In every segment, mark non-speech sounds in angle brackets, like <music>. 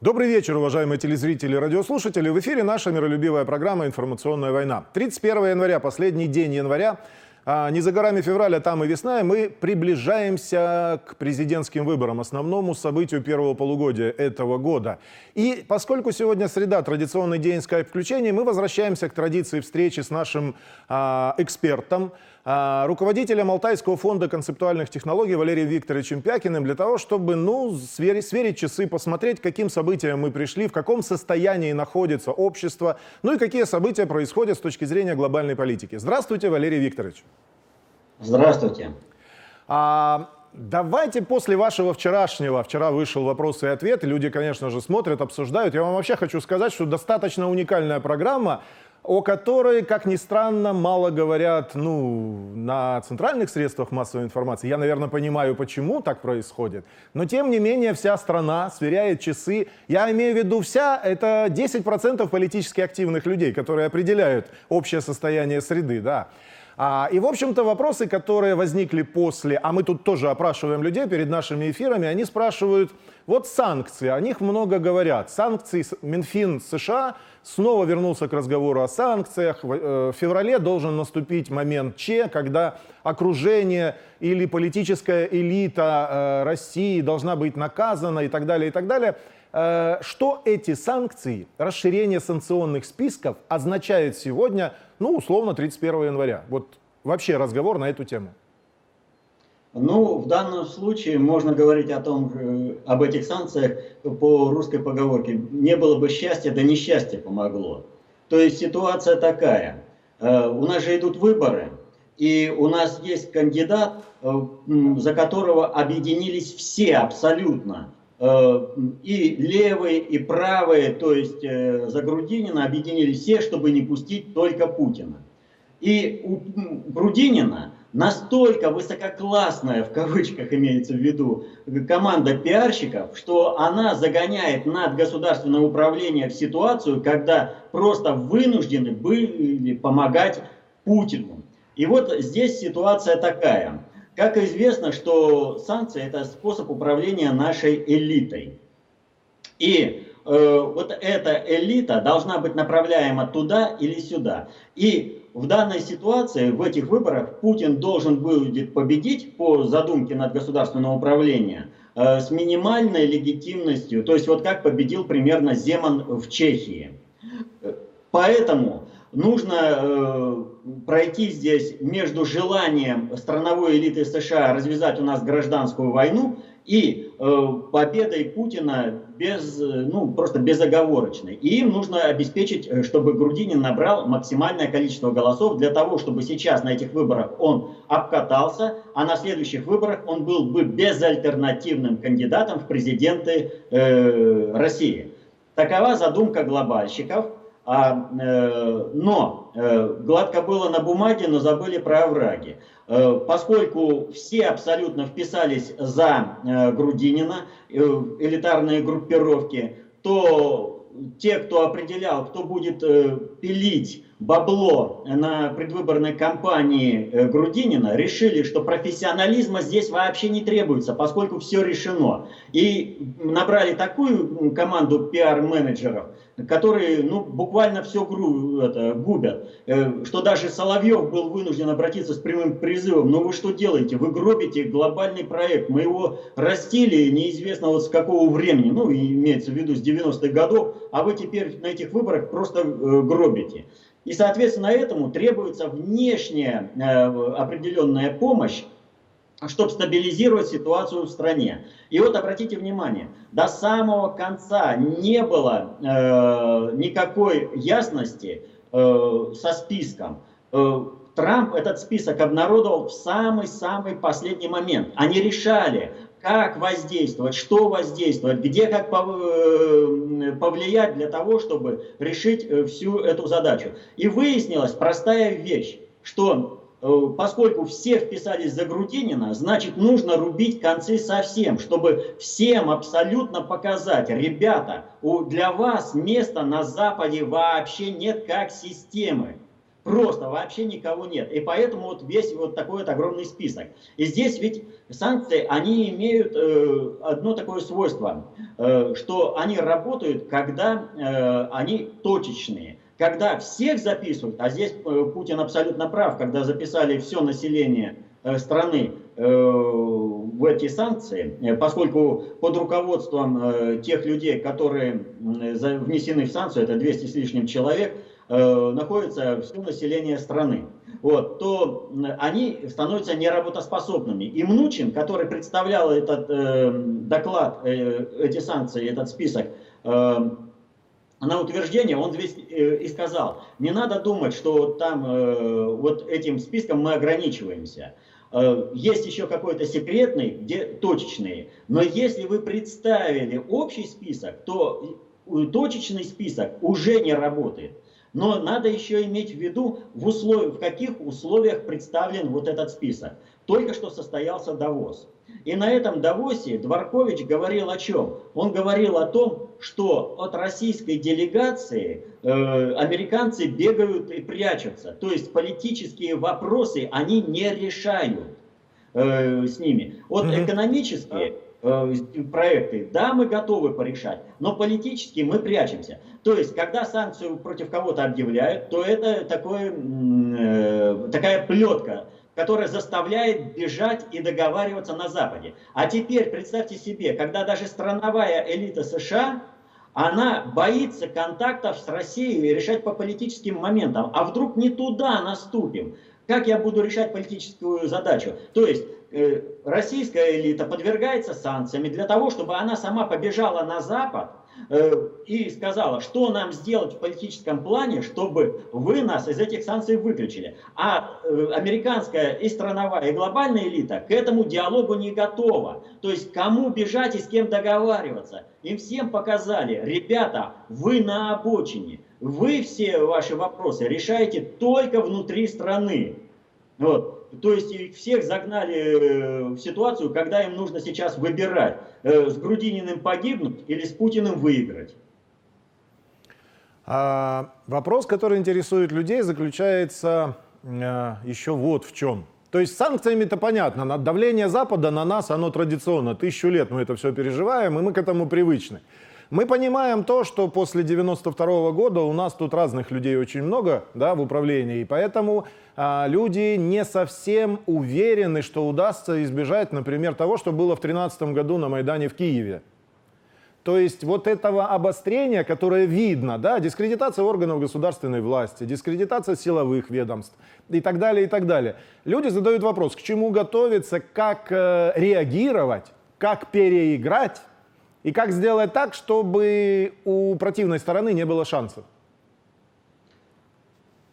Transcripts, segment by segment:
Добрый вечер, уважаемые телезрители и радиослушатели. В эфире наша миролюбивая программа «Информационная война». 31 января, последний день января, а не за горами февраля, там и весна, и мы приближаемся к президентским выборам, основному событию первого полугодия этого года. И поскольку сегодня среда, традиционный день скайп-включений, мы возвращаемся к традиции встречи с нашим а, экспертом, руководителем Алтайского фонда концептуальных технологий Валерием Викторовичем Пякиным для того, чтобы ну, сверить, сверить часы, посмотреть, к каким событиям мы пришли, в каком состоянии находится общество, ну и какие события происходят с точки зрения глобальной политики. Здравствуйте, Валерий Викторович. Здравствуйте. А, давайте после вашего вчерашнего, вчера вышел вопрос и ответ, люди, конечно же, смотрят, обсуждают. Я вам вообще хочу сказать, что достаточно уникальная программа, о которой, как ни странно, мало говорят ну, на центральных средствах массовой информации. Я, наверное, понимаю, почему так происходит. Но, тем не менее, вся страна сверяет часы. Я имею в виду вся, это 10% политически активных людей, которые определяют общее состояние среды. Да. А, и, в общем-то, вопросы, которые возникли после, а мы тут тоже опрашиваем людей перед нашими эфирами, они спрашивают, вот санкции, о них много говорят. Санкции Минфин США снова вернулся к разговору о санкциях. Э, в феврале должен наступить момент Че, когда окружение или политическая элита э, России должна быть наказана и так далее, и так далее. Э, что эти санкции, расширение санкционных списков означает сегодня, ну, условно, 31 января? Вот вообще разговор на эту тему. Ну, в данном случае можно говорить о том, э, об этих санкциях по русской поговорке. Не было бы счастья, да несчастье помогло. То есть ситуация такая. Э, у нас же идут выборы, и у нас есть кандидат, э, за которого объединились все абсолютно. И левые, и правые, то есть за Грудинина объединились все, чтобы не пустить только Путина. И у Грудинина настолько высококлассная, в кавычках имеется в виду, команда пиарщиков, что она загоняет над государственное управление в ситуацию, когда просто вынуждены были помогать Путину. И вот здесь ситуация такая. Как известно, что санкции это способ управления нашей элитой. И э, вот эта элита должна быть направляема туда или сюда. И в данной ситуации, в этих выборах, Путин должен будет победить по задумке над государственного управления э, с минимальной легитимностью, то есть вот как победил примерно Земан в Чехии. Поэтому нужно э, пройти здесь между желанием страновой элиты США развязать у нас гражданскую войну и э, победой Путина без, ну, просто безоговорочной. И им нужно обеспечить, э, чтобы Грудинин набрал максимальное количество голосов для того, чтобы сейчас на этих выборах он обкатался, а на следующих выборах он был бы безальтернативным кандидатом в президенты э, России. Такова задумка глобальщиков. А, э, но э, гладко было на бумаге, но забыли про овраги. Э, поскольку все абсолютно вписались за э, Грудинина, э, элитарные группировки, то те, кто определял, кто будет пилить бабло на предвыборной кампании Грудинина, решили, что профессионализма здесь вообще не требуется, поскольку все решено. И набрали такую команду пиар-менеджеров, которые ну, буквально все это, губят. Э, что даже Соловьев был вынужден обратиться с прямым призывом, ну вы что делаете? Вы гробите глобальный проект. Мы его растили неизвестно вот с какого времени, ну имеется в виду с 90-х годов, а вы теперь на этих выборах просто э, гробите. И соответственно этому требуется внешняя э, определенная помощь, чтобы стабилизировать ситуацию в стране. И вот обратите внимание, до самого конца не было э, никакой ясности э, со списком. Трамп этот список обнародовал в самый-самый последний момент. Они решали, как воздействовать, что воздействовать, где как э, повлиять для того, чтобы решить э, всю эту задачу. И выяснилась простая вещь, что Э, поскольку все вписались за Грудинина, значит нужно рубить концы совсем, чтобы всем абсолютно показать, ребята, для вас места на Западе вообще нет как системы. Просто вообще никого нет. И поэтому вот весь вот такой вот огромный список. И здесь ведь санкции, они имеют э, одно такое свойство, э, что они работают, когда э, они точечные. Когда всех записывают, а здесь э, Путин абсолютно прав, когда записали все население э, страны э, в эти санкции, э, поскольку под руководством э, тех людей, которые э, внесены в санкцию, это 200 с лишним человек, Э, находится все население страны, вот, то они становятся неработоспособными. И Мнучин, который представлял этот э, доклад, э, эти санкции, этот список, э, на утверждение, он здесь э, и сказал, не надо думать, что там э, вот этим списком мы ограничиваемся. Есть еще какой-то секретный, где точечные. Но если вы представили общий список, то точечный список уже не работает. Но надо еще иметь в виду, в, услов... в каких условиях представлен вот этот список. Только что состоялся Давос. И на этом Давосе Дворкович говорил о чем? Он говорил о том, что от российской делегации э, американцы бегают и прячутся. То есть политические вопросы они не решают э, с ними. Вот экономические Э, проекты, да, мы готовы порешать, но политически мы прячемся. То есть, когда санкцию против кого-то объявляют, то это такое, э, такая плетка, которая заставляет бежать и договариваться на Западе. А теперь представьте себе, когда даже страновая элита США, она боится контактов с Россией и решать по политическим моментам. А вдруг не туда наступим? Как я буду решать политическую задачу? То есть Э, российская элита подвергается санкциями для того, чтобы она сама побежала на Запад э, и сказала, что нам сделать в политическом плане, чтобы вы нас из этих санкций выключили. А э, американская и страновая, и глобальная элита к этому диалогу не готова. То есть кому бежать и с кем договариваться. Им всем показали, ребята, вы на обочине. Вы все ваши вопросы решаете только внутри страны. Вот. То есть всех загнали э, в ситуацию, когда им нужно сейчас выбирать, э, с Грудининым погибнуть или с Путиным выиграть. А, вопрос, который интересует людей, заключается а, еще вот в чем. То есть санкциями-то понятно, давление Запада на нас, оно традиционно, тысячу лет мы это все переживаем, и мы к этому привычны. Мы понимаем то, что после 92 -го года у нас тут разных людей очень много да, в управлении, и поэтому а, люди не совсем уверены, что удастся избежать, например, того, что было в 2013 году на Майдане в Киеве. То есть вот этого обострения, которое видно, да, дискредитация органов государственной власти, дискредитация силовых ведомств и так далее, и так далее. Люди задают вопрос, к чему готовиться, как э, реагировать, как переиграть и как сделать так, чтобы у противной стороны не было шансов?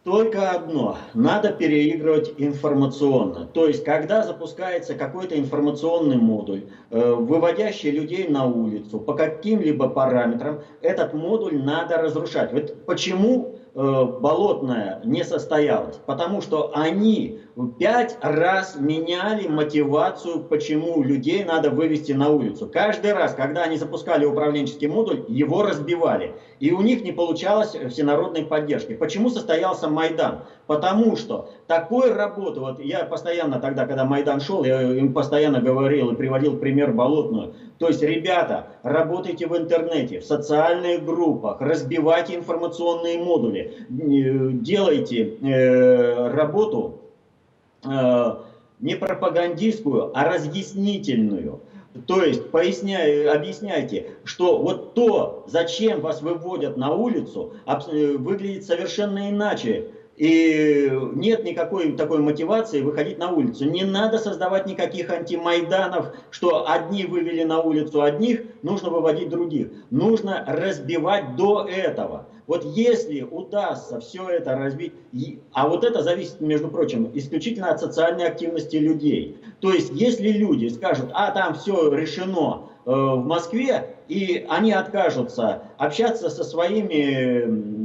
Только одно. Надо переигрывать информационно. То есть, когда запускается какой-то информационный модуль, э, выводящий людей на улицу по каким-либо параметрам, этот модуль надо разрушать. Вот почему Э, болотная не состоялась, потому что они пять раз меняли мотивацию, почему людей надо вывести на улицу. Каждый раз, когда они запускали управленческий модуль, его разбивали. И у них не получалось всенародной поддержки. Почему состоялся Майдан? Потому что такой работы, вот я постоянно тогда, когда Майдан шел, я им постоянно говорил и приводил пример Болотную. То есть, ребята, работайте в интернете, в социальных группах, разбивайте информационные модули, э, делайте э, работу не пропагандистскую, а разъяснительную. То есть поясняй, объясняйте, что вот то, зачем вас выводят на улицу, э, выглядит совершенно иначе, и нет никакой такой мотивации выходить на улицу. Не надо создавать никаких антимайданов, что одни вывели на улицу одних, нужно выводить других. Нужно разбивать до этого. Вот если удастся все это разбить, а вот это зависит, между прочим, исключительно от социальной активности людей. То есть, если люди скажут, а там все решено э, в Москве, и они откажутся общаться со своими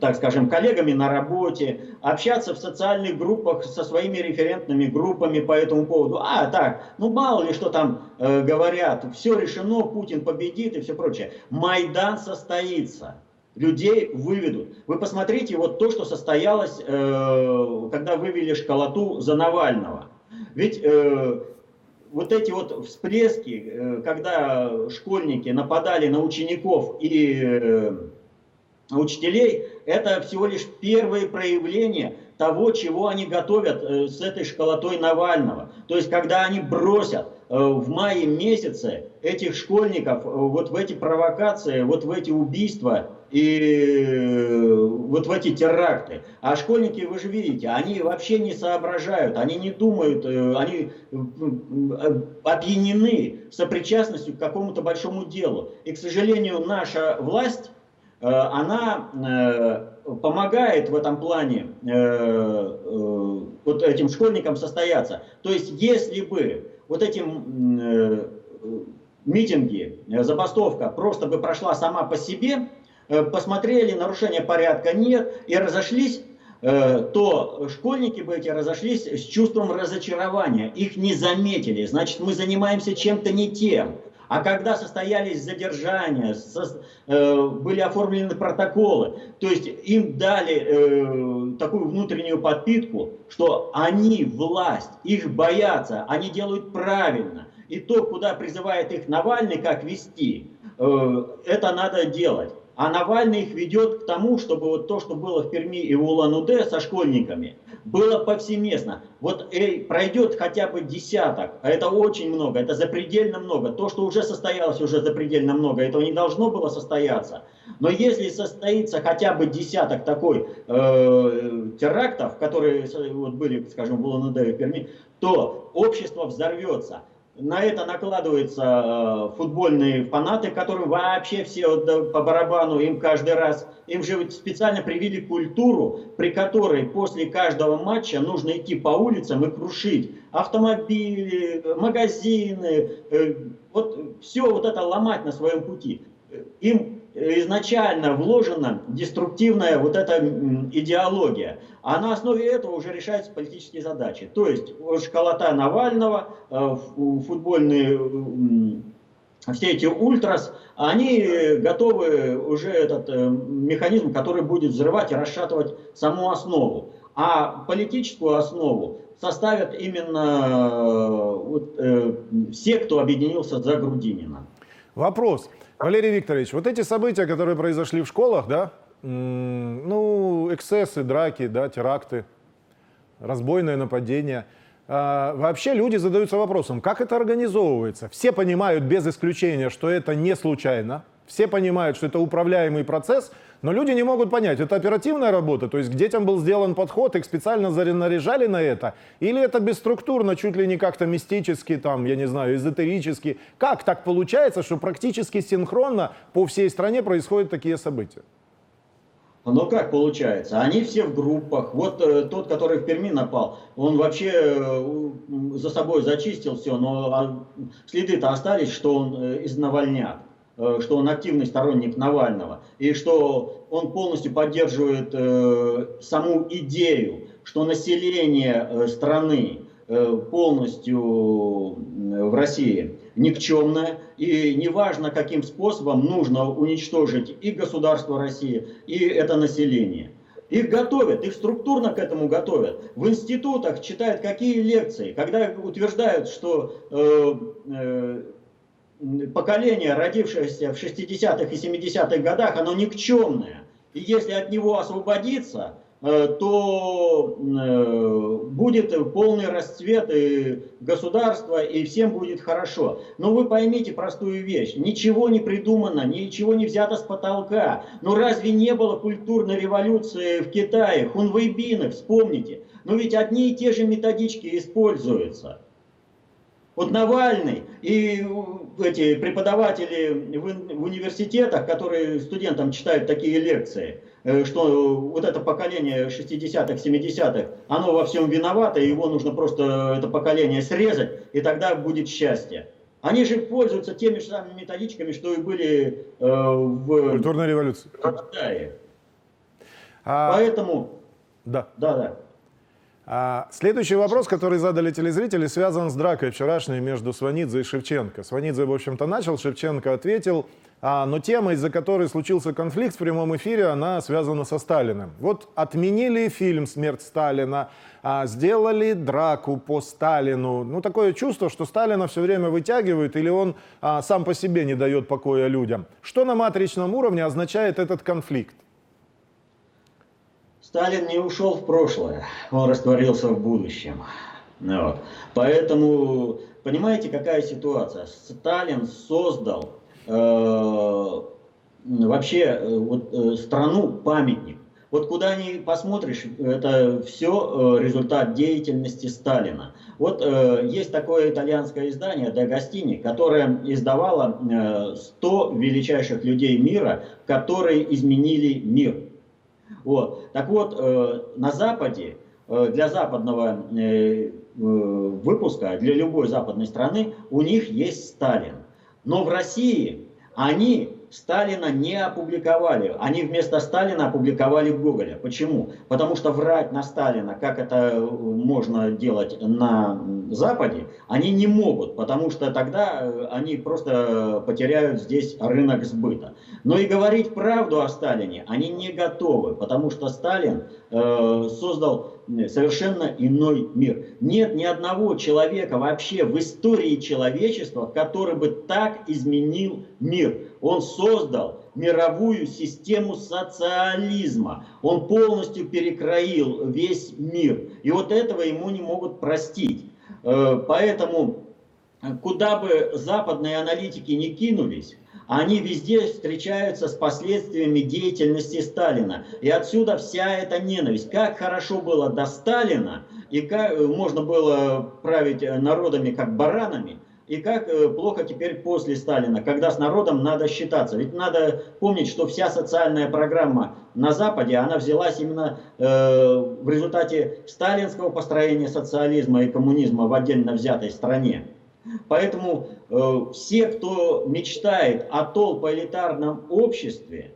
так скажем, коллегами на работе, общаться в социальных группах со своими референтными группами по этому поводу. А, так, ну мало ли что там э, говорят, все решено, Путин победит и все прочее. Майдан состоится. людей выведут. Вы посмотрите вот то, что состоялось, э, когда вывели школоту за Навального. Ведь э, вот эти вот всплески, э, когда школьники нападали на учеников и э, учителей, это всего лишь первые проявления того, чего они готовят э, с этой школотой Навального. То есть, когда они бросят в мае месяце этих школьников вот в эти провокации, вот в эти убийства и вот в эти теракты. А школьники, вы же видите, они вообще не соображают, они не думают, э, они э, опьянены сопричастностью к какому-то большому делу. И, к сожалению, наша власть, э, она помогает в этом плане вот этим школьникам состояться. То есть, если бы вот этим митинги, забастовка просто бы прошла сама по себе, Э, посмотрели, нарушения порядка нет, и разошлись, э, то школьники бы эти разошлись с чувством разочарования. Их не заметили, значит, мы занимаемся чем-то не тем. А когда состоялись задержания, со, э, были оформлены протоколы, то есть им дали э, такую внутреннюю подпитку, что они власть, их боятся, они делают правильно. И то, куда призывает их Навальный, как вести, э, это надо делать. А Навальный их ведет к тому, чтобы вот то, что было в Перми и в Улан-Удэ со школьниками, было повсеместно. Вот эй, пройдет хотя бы десяток, а это очень много, это запредельно много. То, что уже состоялось, уже запредельно много, этого не должно было состояться. Но если состоится хотя бы десяток такой э, терактов, которые вот были, скажем, в Улан-Удэ и в Перми, то общество взорвется на это накладываются э, футбольные фанаты, которым вообще все вот, по барабану, им каждый раз, им же специально привили культуру, при которой после каждого матча нужно идти по улицам и крушить автомобили, магазины, э, вот все вот это ломать на своем пути. Им изначально вложена деструктивная вот эта идеология. А на основе этого уже решаются политические задачи. То есть школота Навального, э, футбольные все эти ультрас, они готовы уже этот э, механизм, который будет взрывать и расшатывать саму основу. А политическую основу составят именно э, вот, все, кто объединился за Грудинина. Вопрос. Валерий Викторович, вот эти события, которые произошли в школах, да, ну, эксцессы, драки, да, теракты, разбойное нападение. А, вообще люди задаются вопросом, как это организовывается. Все понимают без исключения, что это не случайно. Все понимают, что это управляемый процесс, но люди не могут понять, это оперативная работа, то есть к детям был сделан подход, их специально наряжали на это, или это бесструктурно, чуть ли не как-то мистически, там, я не знаю, эзотерически. Как так получается, что практически синхронно по всей стране происходят такие события? Ну как получается? Они все в группах. Вот э, тот, который в Перми напал, он вообще э, за собой зачистил все, но а, следы-то остались, что он э, из Навальняк. Э, что он активный сторонник Навального, и что он полностью поддерживает э, саму идею, что население э, страны полностью в России никчемное, и неважно каким способом нужно уничтожить и государство России, и это население. Их готовят, их структурно к этому готовят. В институтах читают какие лекции, когда утверждают, что э, э, поколение, родившееся в 60-х и 70-х годах, оно никчемное. И если от него освободиться, э, то э, будет полный расцвет и государства, и всем будет хорошо. Но вы поймите простую вещь. Ничего не придумано, ничего не взято с потолка. Но разве не было культурной революции в Китае? Хунвейбины, вспомните. Но ведь одни и те же методички используются. Вот Навальный и эти преподаватели в, университетах, которые студентам читают такие лекции, э, что вот это поколение 60-х, 70-х, оно во всем виновато, его нужно просто это поколение срезать, и тогда будет счастье. Они же пользуются теми же самыми методичками, что и были э, в... Культурной революции. В Китае. А... Поэтому... Да. Да, да. А, следующий вопрос, который задали телезрители, связан с дракой вчерашней между Сванидзе и Шевченко. Сванидзе, в общем-то, начал, Шевченко ответил, а, но тема, из-за которой случился конфликт в прямом эфире, она связана со Сталиным. Вот отменили фильм «Смерть Сталина», а, сделали драку по Сталину. Ну, такое чувство, что Сталина все время вытягивают или он а, сам по себе не дает покоя людям. Что на матричном уровне означает этот конфликт? Сталин не ушел в прошлое, он растворился в будущем. Вот. Поэтому, понимаете, какая ситуация? Сталин создал э, вообще э, вот, э, страну памятник. Вот куда ни посмотришь, это все э, результат деятельности Сталина. Вот э, есть такое итальянское издание «Дагостини», которое издавало э, 100 величайших людей мира, которые изменили мир. Вот. Так вот, э, на Западе, э, для западного э, выпуска, для любой западной страны, у них есть Сталин. Но в России они Сталина не опубликовали. Они вместо Сталина опубликовали Гоголя. Почему? Потому что врать на Сталина, как это можно делать на Западе, они не могут, потому что тогда они просто потеряют здесь рынок сбыта. Но и говорить правду о Сталине они не готовы, потому что Сталин э, создал совершенно иной мир. Нет ни одного человека вообще в истории человечества, который бы так изменил мир. Он создал мировую систему социализма. Он полностью перекроил весь мир. И вот этого ему не могут простить. Э, поэтому, куда бы западные аналитики не кинулись, они везде встречаются с последствиями деятельности Сталина. И отсюда вся эта ненависть. Как хорошо было до Сталина, и как э, можно было править народами как баранами, и как э, плохо теперь после Сталина, когда с народом надо считаться. Ведь надо помнить, что вся социальная программа на Западе, она взялась именно э, в результате сталинского построения социализма и коммунизма в отдельно взятой стране. Поэтому э, все, кто мечтает о толпоэлитарном обществе,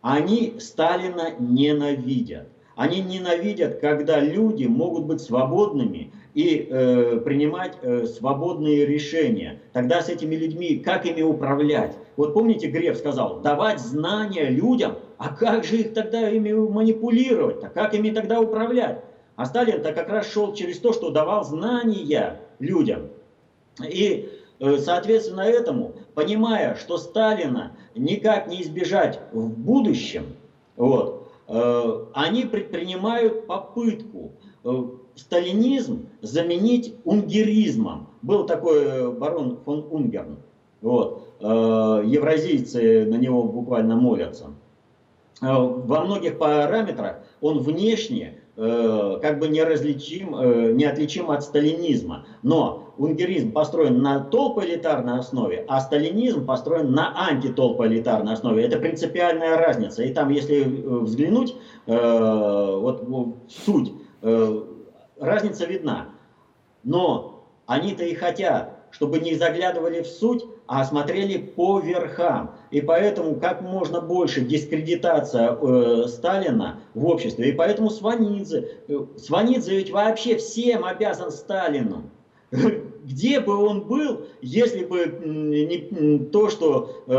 они Сталина ненавидят. Они ненавидят, когда люди могут быть свободными и э, принимать э, свободные решения. Тогда с этими людьми, как ими управлять? Вот помните, Греф сказал, давать знания людям, а как же их тогда ими манипулировать? А как ими тогда управлять? А Сталин-то как раз шел через то, что давал знания людям. И, э, соответственно, этому, понимая, что Сталина никак не избежать в будущем, вот, э, они предпринимают попытку э, сталинизм заменить унгеризмом. Был такой барон фон Унгерн. Вот. Евразийцы на него буквально молятся. Во многих параметрах он внешне как бы неразличим, неотличим от сталинизма. Но унгеризм построен на толпоэлитарной основе, а сталинизм построен на антитолпоэлитарной основе. Это принципиальная разница. И там, если э, взглянуть, э, вот суть, э, разница видна. Но они-то и хотят, чтобы не заглядывали в суть, а смотрели по верхам. И поэтому как можно больше дискредитация э, Сталина в обществе. И поэтому Сванидзе, э, Сванидзе ведь вообще всем обязан Сталину <laughs> где бы он был, если бы не то, что э,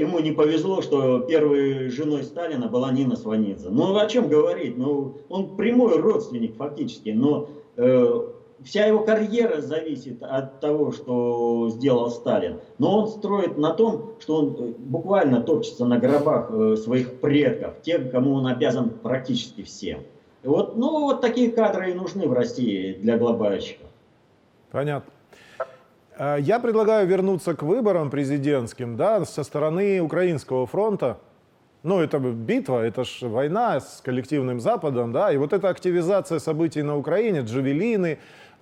ему не повезло, что первой женой Сталина была Нина Сванидзе. Ну о чем говорить? Ну он прямой родственник фактически, но э, вся его карьера зависит от того, что сделал Сталин. Но он строит на том, что он э, буквально топчется на гробах э, своих предков, тех, кому он обязан практически всем. Вот, ну, вот такие кадры и нужны в России для глобальщиков. Понятно. А, я предлагаю вернуться к выборам президентским, да, со стороны Украинского фронта. Ну, это битва, это ж война с коллективным Западом, да, и вот эта активизация событий на Украине, Джавелины,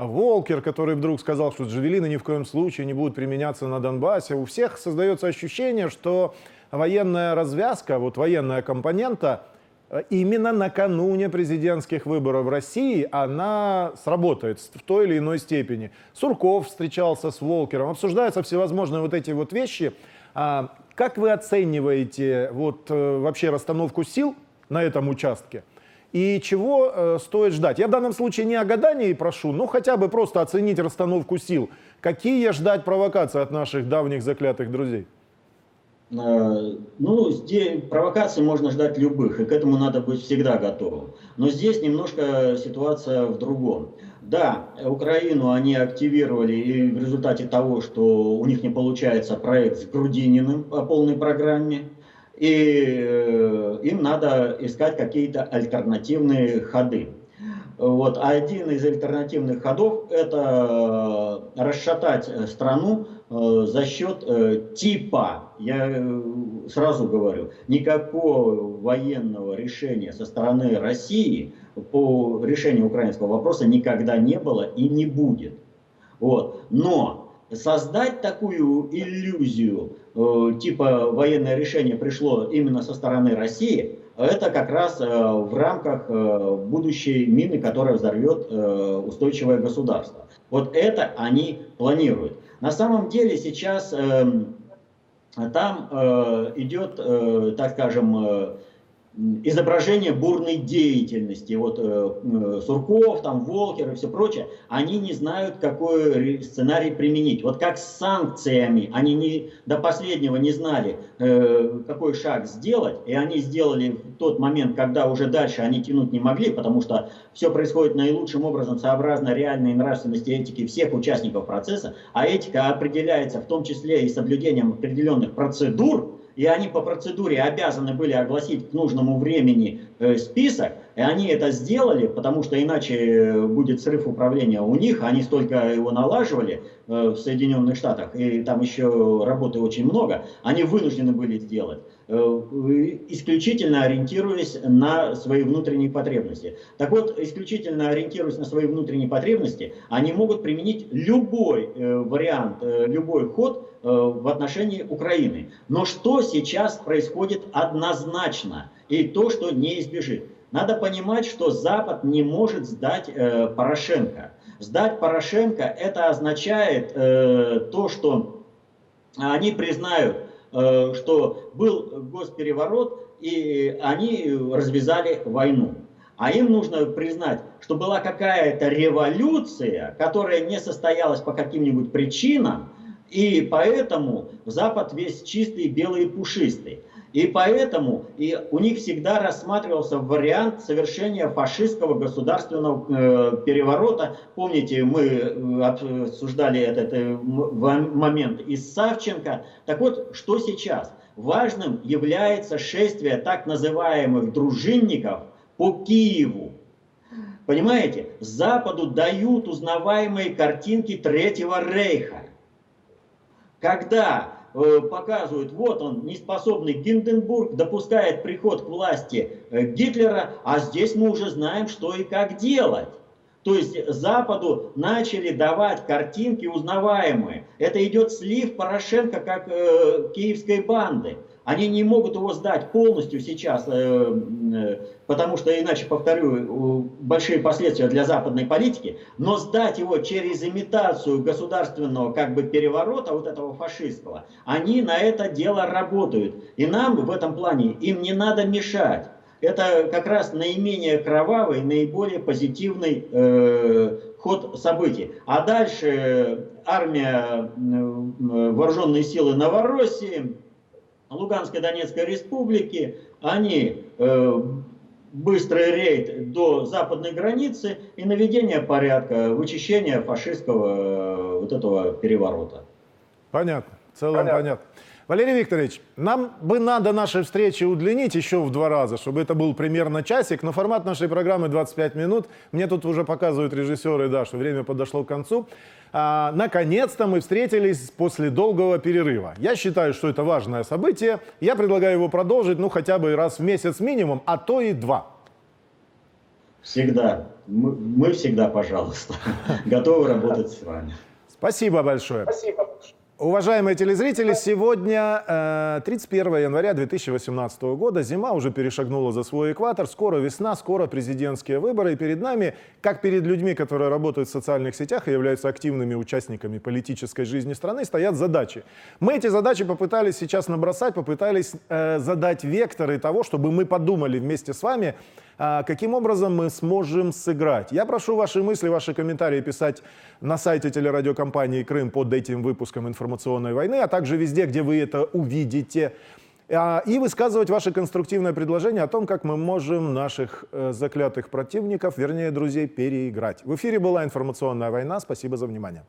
Волкер, который вдруг сказал, что Джавелины ни в коем случае не будут применяться на Донбассе, у всех создается ощущение, что военная развязка, вот военная компонента – именно накануне президентских выборов в России она сработает в той или иной степени. Сурков встречался с Волкером, обсуждаются всевозможные вот эти вот вещи. А как вы оцениваете вот э, вообще расстановку сил на этом участке? И чего э, стоит ждать. Я в данном случае не о гадании прошу, но хотя бы просто оценить расстановку сил. Какие ждать провокации от наших давних заклятых друзей? Э, ну, здесь провокаций можно ждать любых, и к этому надо быть всегда готовым. Но здесь немножко ситуация в другом. Да, Украину они активировали, и в результате того, что у них не получается проект с Грудининым по полной программе, и э, им надо искать какие-то альтернативные ходы. Вот. А один из альтернативных ходов – это расшатать страну э, за счет э, типа, я сразу говорю, никакого военного решения со стороны России по решению украинского вопроса никогда не было и не будет. Вот. Но создать такую иллюзию, э, типа военное решение пришло именно со стороны России, это как раз э, в рамках э, будущей мины, которая взорвет устойчивое государство. Вот это они планируют. На самом деле сейчас эм, там идет, так скажем, изображение бурной деятельности, вот э, э, Сурков, там Волкер и все прочее, они не знают, какой сценарий применить. Вот как с санкциями, они не, до последнего не знали, э, какой шаг сделать, и они сделали в тот момент, когда уже дальше они тянуть не могли, потому что все происходит наилучшим образом сообразно реальной нравственности этики всех участников процесса, а этика определяется в том числе и соблюдением определенных процедур, и они по процедуре обязаны были огласить к нужному времени э, список, и они это сделали, потому что иначе э, будет срыв управления у них, они столько его налаживали э, в Соединенных Штатах, и там еще работы очень много, они вынуждены были сделать исключительно ориентируясь на свои внутренние потребности. Так вот, исключительно ориентируясь на свои внутренние потребности, они могут применить любой вариант, любой ход, Э, в отношении Украины. Но что сейчас происходит однозначно и то, что не избежит. Надо понимать, что Запад не может сдать э, Порошенко. Сдать Порошенко это означает э, то, что они признают, э, что был госпереворот и они развязали войну. А им нужно признать, что была какая-то революция, которая не состоялась по каким-нибудь причинам, и поэтому Запад весь чистый, белый и пушистый. И поэтому и у них всегда рассматривался вариант совершения фашистского государственного э, переворота. Помните, мы э, обсуждали этот э, момент из Савченко. Так вот, что сейчас? Важным является шествие так называемых дружинников по Киеву. Понимаете, Западу дают узнаваемые картинки Третьего Рейха когда э, показывают, вот он, неспособный Гинденбург, допускает приход к власти э, Гитлера, а здесь мы уже знаем, что и как делать. То есть Западу начали давать картинки узнаваемые. Это идет слив Порошенко как э, киевской банды. Они не могут его сдать полностью сейчас, э, э, потому что иначе, повторю, большие последствия для западной политики, но сдать его через имитацию государственного как бы переворота, вот этого фашистского, они на это дело работают. И нам в этом плане им не надо мешать. Это как раз наименее кровавый, наиболее позитивный э, ход событий. А дальше армия, э, вооруженные силы Новороссии, Луганской Донецкой Республики, они э, быстрый рейд до западной границы и наведение порядка, вычищение фашистского э, вот этого переворота. Понятно, в целом понятно. понятно. Валерий Викторович, нам бы надо наши встречи удлинить еще в два раза, чтобы это был примерно часик, но формат нашей программы 25 минут. Мне тут уже показывают режиссеры, да, что время подошло к концу. А, наконец-то мы встретились после долгого перерыва. Я считаю, что это важное событие. Я предлагаю его продолжить, ну, хотя бы раз в месяц минимум, а то и два. Всегда. Мы, мы всегда, пожалуйста, <laughs> готовы работать с вами. Спасибо большое. Спасибо. Уважаемые телезрители, сегодня 31 э, января 2018 года. Зима уже перешагнула за свой экватор. Скоро весна, скоро президентские выборы. И перед нами, как перед людьми, которые работают в социальных сетях и являются активными участниками политической жизни страны, стоят задачи. Мы эти задачи попытались сейчас набросать, попытались э, задать векторы того, чтобы мы подумали вместе с вами, каким образом мы сможем сыграть. Я прошу ваши мысли, ваши комментарии писать на сайте телерадиокомпании «Крым» под этим выпуском информационной войны, а также везде, где вы это увидите. А, И высказывать ваши конструктивные предложения о том, как мы можем наших э, заклятых противников, вернее, друзей, переиграть. В эфире была информационная война. Спасибо за внимание.